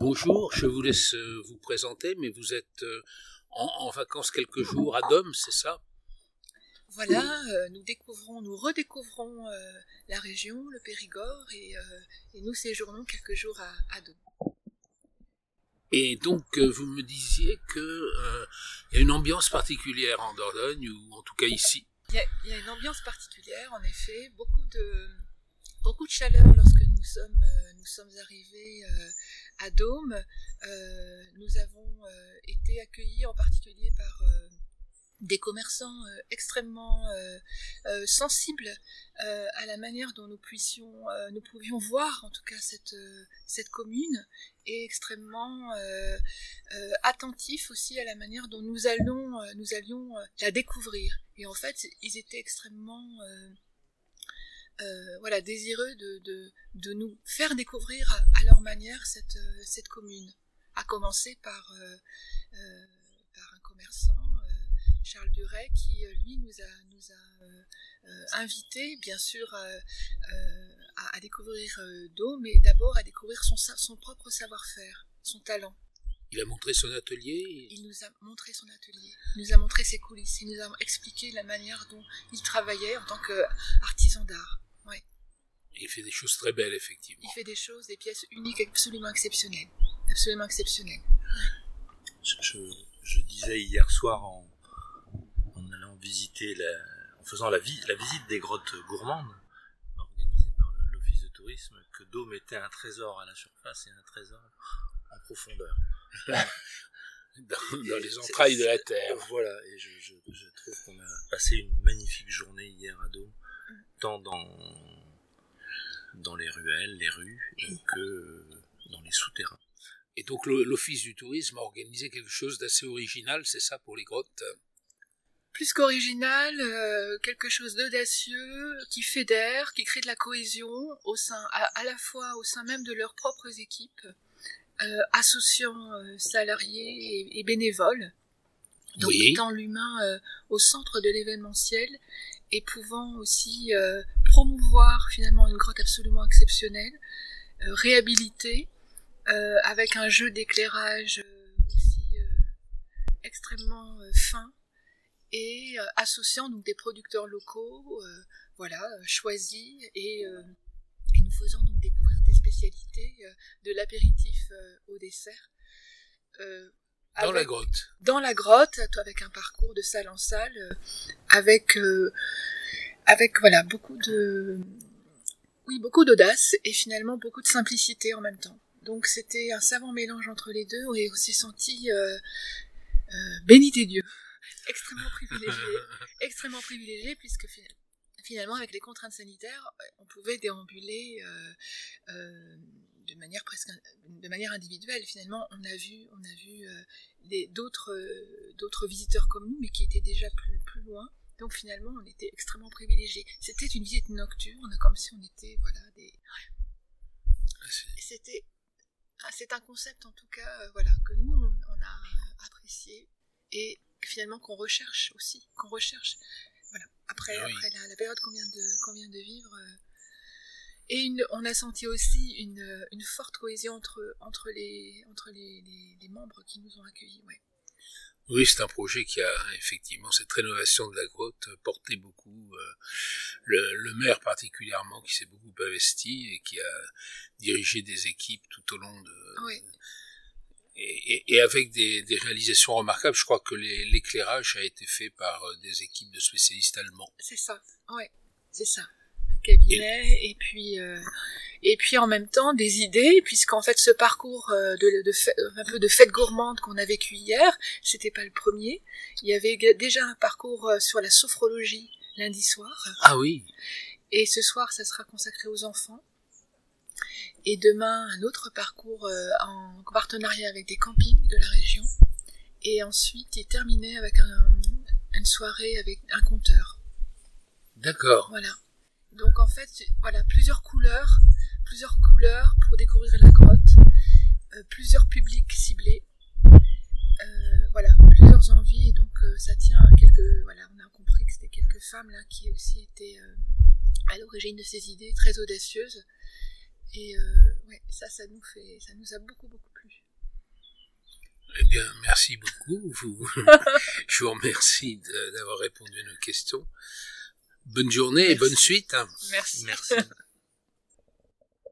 Bonjour, je vous laisse euh, vous présenter, mais vous êtes euh, en, vacances quelques jours à Dôme, c'est ça? Voilà, euh, nous découvrons, nous redécouvrons la région, le Périgord, et, nous séjournons quelques jours à, à Dôme. Et donc, vous me disiez qu'il y a une ambiance particulière en Dordogne, ou en tout cas ici. Il y, a, une ambiance particulière, en effet, beaucoup de, beaucoup de chaleur lorsque nous sommes, sommes arrivés à Dôme, euh, nous avons euh, été accueillis en particulier par euh, des commerçants extrêmement sensibles à la manière dont nous pouvions voir en tout cas cette commune et extrêmement attentifs aussi à la manière dont nous allions la découvrir. Et en fait, ils étaient extrêmement euh, voilà, désireux de, de, nous faire découvrir à, leur manière cette, euh, cette commune. À commencer par, euh, par un commerçant, Charles Duret, qui lui nous a, nous a invités, bien sûr, à, à, découvrir d'eau, mais d'abord à découvrir son, son propre savoir-faire, son talent. Il a montré son atelier Il nous a montré son atelier, il nous a montré ses coulisses, il nous a expliqué la manière dont il travaillait en tant qu'artisan d'art. Il fait des choses très belles, effectivement. Il fait des choses, des pièces uniques, absolument exceptionnelles. Absolument exceptionnelles. Je, disais hier soir en, allant visiter, en faisant la, la visite des grottes gourmandes, organisée par l'Office de tourisme, que Dôme était un trésor à la surface et un trésor en profondeur. dans, les entrailles de la terre. Voilà, et je, je trouve qu'on a passé une magnifique journée hier à Dôme, tant dans dans les ruelles, les rues, que dans les souterrains. Et donc l'Office du tourisme a organisé quelque chose d'assez original, c'est ça pour les grottes? Plus qu'original, euh, quelque chose d'audacieux, qui fédère, qui crée de la cohésion au sein, à, la fois au sein même de leurs propres équipes, euh, associant euh, salariés et, bénévoles, donc mettant l'humain au centre de l'événementiel et pouvant aussi promouvoir finalement une grotte absolument exceptionnelle, euh, réhabilitée, euh, avec un jeu d'éclairage euh, aussi extrêmement fin et associant donc des producteurs locaux, voilà, choisis et, et, nous faisant donc des spécialités de l'apéritif au dessert. dans la grotte. Dans la grotte, avec un parcours de salle en salle, avec avec voilà beaucoup de oui beaucoup d'audace et finalement beaucoup de simplicité en même temps. Donc c'était un savant mélange entre les deux et on s'est senti euh, euh, béni des dieux, extrêmement privilégié, extrêmement privilégié puisque finalement avec les contraintes sanitaires on pouvait déambuler euh, de manière presque de manière individuelle finalement on a vu on a vu d'autres d'autres visiteurs comme nous mais qui étaient déjà plus plus loin donc finalement, on était extrêmement privilégiés. C'était une visite nocturne, comme si on était, voilà, des. C'était, ah, c'est un concept en tout cas, euh, voilà, que nous on, a apprécié et finalement qu'on recherche aussi, qu'on recherche, voilà, après, ah après la, période qu'on vient de, qu'on vient de vivre. Euh, et on a senti aussi une, une, forte cohésion entre, entre, les, entre les, les, membres qui nous ont accueillis. Ouais. Oui, c'est un projet qui a effectivement cette rénovation de la grotte porté beaucoup. Euh, le, maire particulièrement qui s'est beaucoup investi et qui a dirigé des équipes tout au long de. Oui. Et, avec des, réalisations remarquables. Je crois que l'éclairage a été fait par euh, des équipes de spécialistes allemands. C'est ça. Oui, c'est ça. Un cabinet et, puis. Euh, et puis en même temps des idées, puisqu'en fait ce parcours euh, de, de, un peu de fête gourmande qu'on a vécu hier, c'était pas le premier. Il y avait déjà un parcours euh, sur la sophrologie lundi soir. Ah oui. Et ce soir, ça sera consacré aux enfants. Et demain, un autre parcours euh, en partenariat avec des campings de la région. Et ensuite, il terminé avec un, une soirée avec un conteur. D'accord. Voilà. Donc en fait, voilà, plusieurs couleurs plusieurs couleurs pour découvrir la grotte, euh, plusieurs publics ciblés, euh, voilà, plusieurs envies, et donc euh, ça tient à quelques, voilà, on a compris que c'était quelques femmes là qui aussi étaient à l'origine de ces idées très audacieuses, et ouais, Ouais, ça, ça nous fait, ça nous a beaucoup, beaucoup plu. Eh bien, merci beaucoup. je vous remercie d'avoir répondu à nos questions. Bonne journée et bonne suite. Merci. Merci.